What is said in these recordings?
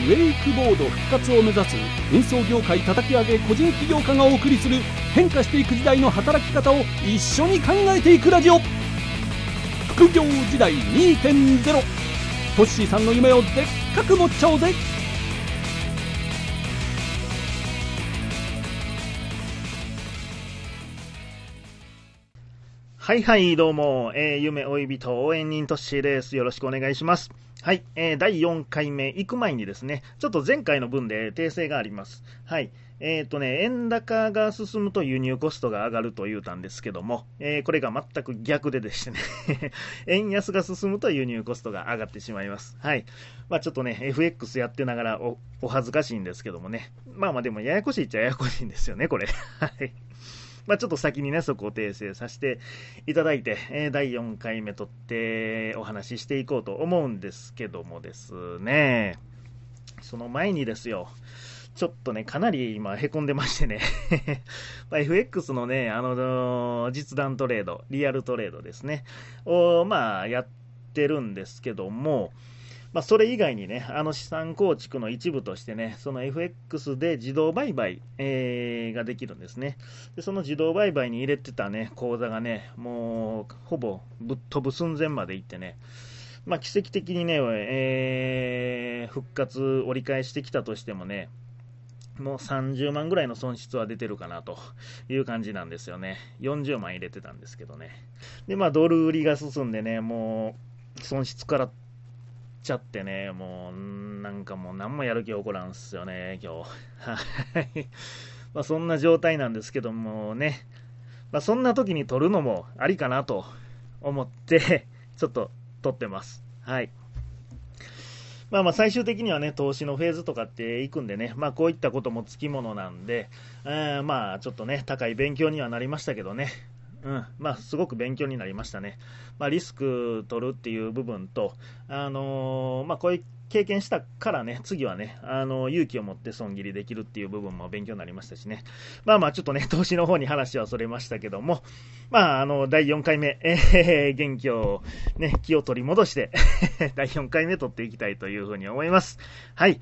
ウェイクボード復活を目指す運送業界叩き上げ個人起業家がお送りする変化していく時代の働き方を一緒に考えていくラジオ。副業時代2.0トッシーさんの夢をでっかく持っちゃおうぜ。はいはい、どうも、えー、夢追い人応援人トッシーです。よろしくお願いします。はい、えー、第4回目行く前にですね、ちょっと前回の分で訂正があります。はい。えっ、ー、とね、円高が進むと輸入コストが上がると言うたんですけども、えー、これが全く逆ででしてね 円安が進むと輸入コストが上がってしまいます。はい。まあちょっとね、FX やってながらおお恥ずかしいんですけどもね。まあまあでもややこしいっちゃややこしいんですよね、これ。はい。まあ、ちょっと先にね、そこを訂正させていただいて、え、第4回目撮ってお話ししていこうと思うんですけどもですね、その前にですよ、ちょっとね、かなり今、へこんでましてね。ま FX のね、あの、実弾トレード、リアルトレードですね、を、まあ、やってるんですけども、まあ、それ以外にね、あの資産構築の一部としてね、その FX で自動売買、えー、ができるんですねで。その自動売買に入れてたね、口座がね、もうほぼぶっ飛ぶ寸前までいってね、まあ、奇跡的にね、えー、復活、折り返してきたとしてもね、もう30万ぐらいの損失は出てるかなという感じなんですよね。40万入れてたんですけどね。で、まあ、ドル売りが進んでね、もう、損失からちゃってね、もう、なんかもう何もやる気起こらんすよね、今日。はい。まあそんな状態なんですけどもね、まあそんな時に撮るのもありかなと思って、ちょっと撮ってます。はい。まあまあ最終的にはね、投資のフェーズとかっていくんでね、まあこういったこともつきものなんで、えー、まあちょっとね、高い勉強にはなりましたけどね、うん、まあ、すごく勉強になりましたね。まあ、リスク取るっていう部分と、あのー、まあ、こういう経験したからね、次はね、あのー、勇気を持って損切りできるっていう部分も勉強になりましたしね。まあまあ、ちょっとね、投資の方に話はそれましたけども、まあ、あの、第4回目、えー、元気を、ね、気を取り戻して 第4回目取っていきたいというふうに思います。はい。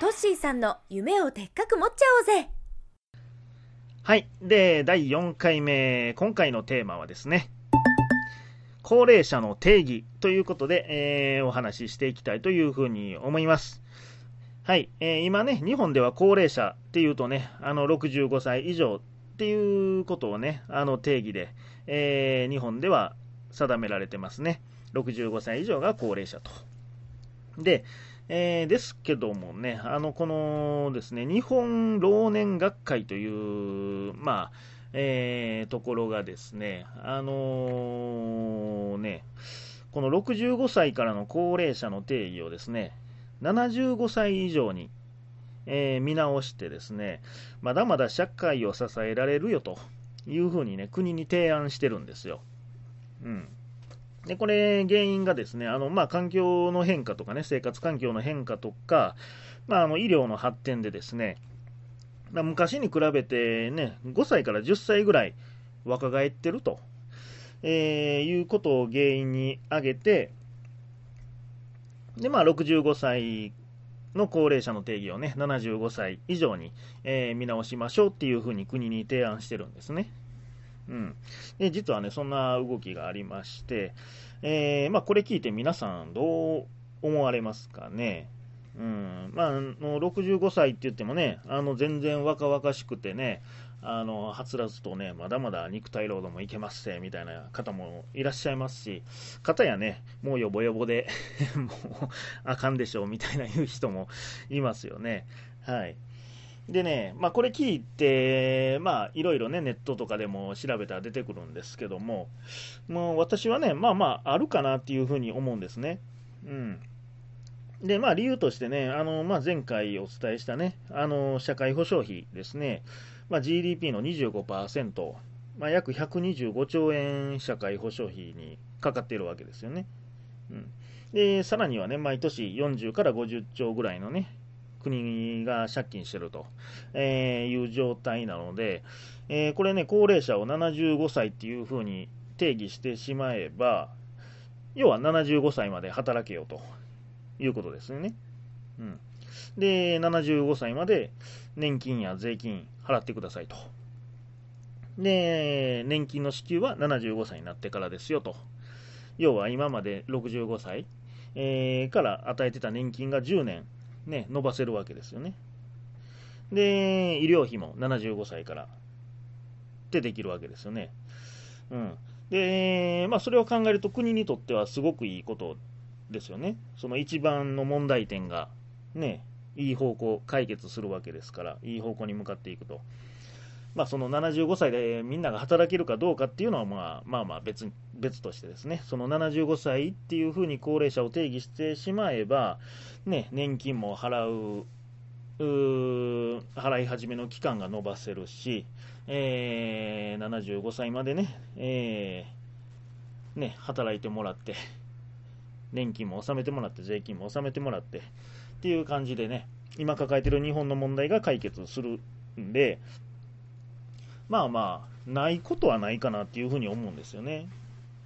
トッシーさんの夢をでっかく持っちゃおうぜはい。で、第4回目、今回のテーマはですね、高齢者の定義ということで、えー、お話ししていきたいというふうに思います。はい。えー、今ね、日本では高齢者っていうとね、あの、65歳以上っていうことをね、あの定義で、えー、日本では定められてますね。65歳以上が高齢者と。で、えー、ですけどもね、あの、このですね、日本老年学会という、まあ、えー、ところがですね、あのー、ね、この65歳からの高齢者の定義をですね、75歳以上に、えー、見直してですね、まだまだ社会を支えられるよというふうにね、国に提案してるんですよ。うん。で、これ、原因がですね、あの、まあ、環境の変化とかね、生活環境の変化とか、まあ、あの、医療の発展でですね、ま、昔に比べてね、5歳から10歳ぐらい若返ってると、えー、いうことを原因に挙げて、で、まあ、65歳の高齢者の定義をね、75歳以上に、えー、見直しましょうっていうふうに国に提案してるんですね。うん、で実はね、そんな動きがありまして、えー、まあ、これ聞いて皆さんどう思われますかね？うんまあ、の65歳って言ってもね、あの全然若々しくてね、あのはつらつとね、まだまだ肉体労働もいけますせみたいな方もいらっしゃいますし、方やね、もうよぼよぼで もうあかんでしょうみたいな言う人もいますよね。はい。でね、まあ、これ聞いて、まあ、いろいろね、ネットとかでも調べたら出てくるんですけども、もう私はね、まあまあ、あるかなっていうふうに思うんですね。うん。で、まあ、理由としてね、あのまあ、前回お伝えしたね、あの社会保障費ですね、まあ、GDP の25%、まあ、約125兆円社会保障費にかかっているわけですよね。うん、で、さらにはね、毎年40から50兆ぐらいのね、国が借金してると、えいう状態なので、えこれね、高齢者を75歳っていうふうに定義してしまえば、要は75歳まで働けよということですよね。うん。で、75歳まで年金や税金払ってくださいと。で、年金の支給は75歳になってからですよと。要は今まで65歳、えー、から与えてた年金が10年、ね、伸ばせるわけですよね。で、医療費も75歳からってできるわけですよね。うん。で、まあ、それを考えると国にとってはすごくいいことですよね。その一番の問題点が、ね、いい方向、解決するわけですから、いい方向に向かっていくと。まあ、その75歳でみんなが働けるかどうかっていうのは、まあ、まあまあ別別としてですね、その75歳っていうふうに高齢者を定義してしまえば、ね、年金も払う、う払い始めの期間が延ばせるし、えー、75歳までね、えー、ね、働いてもらって、年金も納めてもらって、税金も納めてもらって、っていう感じでね、今抱えてる日本の問題が解決するんで、まあまあ、ないことはないかなっていうふうに思うんですよね。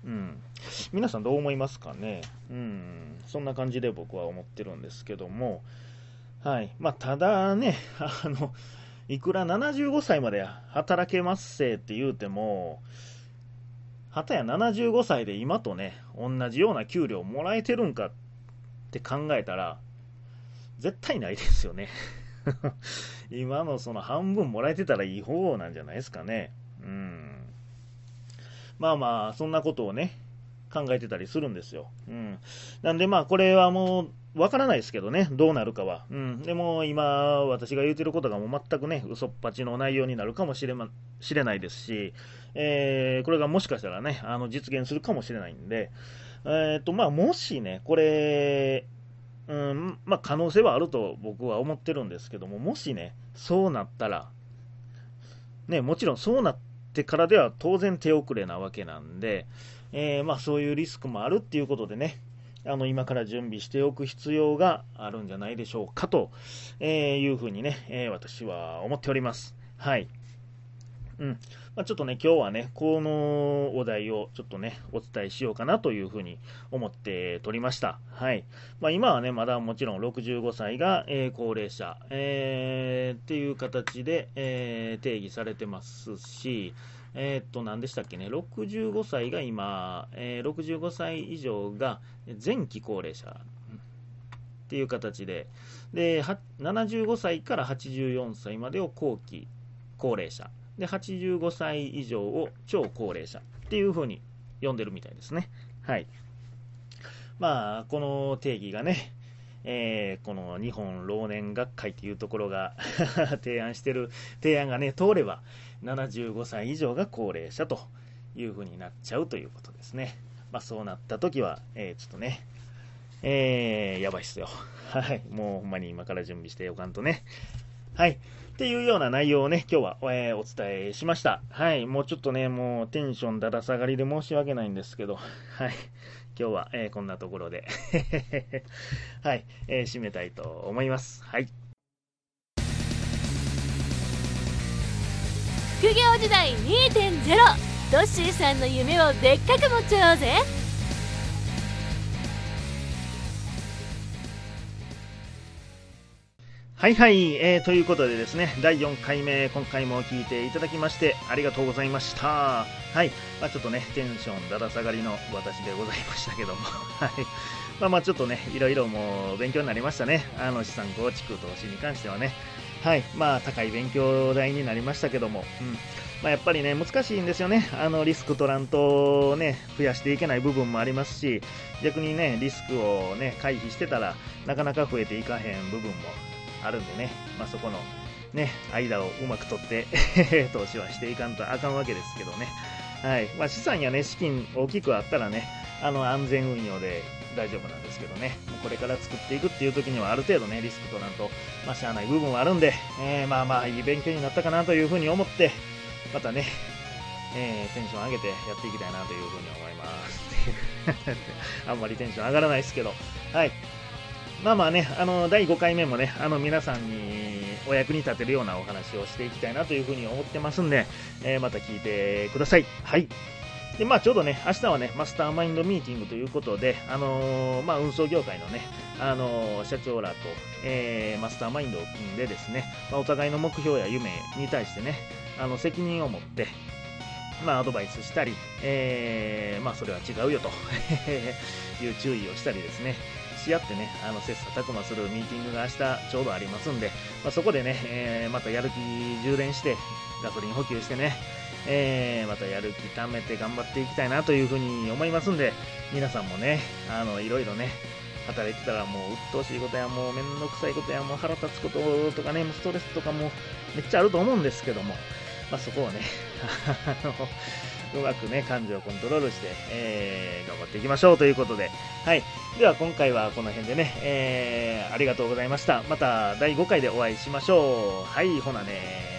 うん。皆さんどう思いますかね？うん。そんな感じで僕は思ってるんですけども、はい。まあ、ただね、あの、いくら75歳まで働けますせって言うても、はたや75歳で今とね、同じような給料もらえてるんかって考えたら、絶対ないですよね。今のその半分もらえてたらいい方なんじゃないですかね。うん。まあまあ、そんなことをね、考えてたりするんですよ。うん。なんでまあ、これはもう、わからないですけどね、どうなるかは。うん。でも今、私が言うてることがもう全くね、嘘っぱちの内容になるかもしれ,、ま、しれないですし、えー、これがもしかしたらね、あの実現するかもしれないんで、えっ、ー、と、まあ、もしね、これ、うんまあ、可能性はあると僕は思ってるんですけども、もしね、そうなったら、ね、もちろんそうなってからでは当然手遅れなわけなんで、えー、まあ、そういうリスクもあるっていうことでね、あの今から準備しておく必要があるんじゃないでしょうかと、え、いうふうにね、えー、私は思っております。はい。うん。まあ、ちょっとね、今日はね、このお題をちょっとね、お伝えしようかなというふうに思って撮りました。はい。まあ、今はね、まだもちろん65歳が、えー、高齢者、えー、っていう形で、えー、定義されてますし、え、っと、何でしたっけね、65歳が今、えー、65歳以上が前期高齢者っていう形で、で、75歳から84歳までを後期高齢者。で、85歳以上を超高齢者っていう風に呼んでるみたいですね。はい。まあ、この定義がね、えー、この日本老年学会っていうところが 提案してる提案がね、通れば、75歳以上が高齢者という風になっちゃうということですね。まあ、そうなった時は、えー、ちょっとね、えー、やばいっすよ。はい。もうほんまに今から準備しておかんとね。はい。っていうような内容をね、今日は、えー、お伝えしました。はい。もうちょっとね、もうテンションだだ下がりで申し訳ないんですけど、はい。今日は、えー、こんなところで はい、えー、締めたいと思います。はい。副業時代2.0ドッシーさんの夢をでっかく持っちゃおうぜはいはい、えー、ということでですね、第4回目、今回も聞いていただきまして、ありがとうございました。はい、まあ、ちょっとね、テンションだだ下がりの私でございましたけども、はい。まあまあちょっとね、いろいろもう勉強になりましたね。あの資産構築投資に関してはね。はい、まあ高い勉強代になりましたけども、うん。まあ、やっぱりね、難しいんですよね。あのリスク取らんとね、増やしていけない部分もありますし、逆にね、リスクをね、回避してたらなかなか増えていかへん部分もあるんでね、まあ、そこの、ね、間をうまく取って 投資はしていかんとあかんわけですけどね。はいまあ、資産や、ね、資金大きくあったらね、あの安全運用で大丈夫なんですけどね、これから作っていくっていう時にはある程度ね、リスクとなんと、まあ、しゃあない部分はあるんで、えー、まあまあいい勉強になったかなというふうに思って、またね、えー、テンション上げてやっていきたいなというふうに思います。あんまりテンション上がらないですけど、はい。まあまあね、あの、第5回目もね、あの、皆さんにお役に立てるようなお話をしていきたいなというふうに思ってますんで、えー、また聞いてください。はい。で、まあ、ちょうどね、明日はね、マスターマインドミーティングということで、あのー、まあ、運送業界のね、あのー、社長らと、えー、マスターマインドを組んでですね、まあ、お互いの目標や夢に対してね、あの、責任を持って、まあ、アドバイスしたり、えー、まあ、それは違うよと いう注意をしたりですね、し合ってね、あの、切磋琢磨するミーティングが明日ちょうどありますんで、まあ、そこでね、えー、またやる気充電して、ガソリン補給してね、えー、またやる気貯めて頑張っていきたいなというふうに思いますんで、皆さんもね、あの、いろいろね、働いてたらもう鬱陶しいことやもうめんどくさいことやもう腹立つこととかね、ストレスとかもめっちゃあると思うんですけども、まあ、そこをね、うまくね、感情をコントロールして、えー、頑張っていきましょうということで、はい。では今回はこの辺でね、えー、ありがとうございました。また第5回でお会いしましょう。はい、ほなね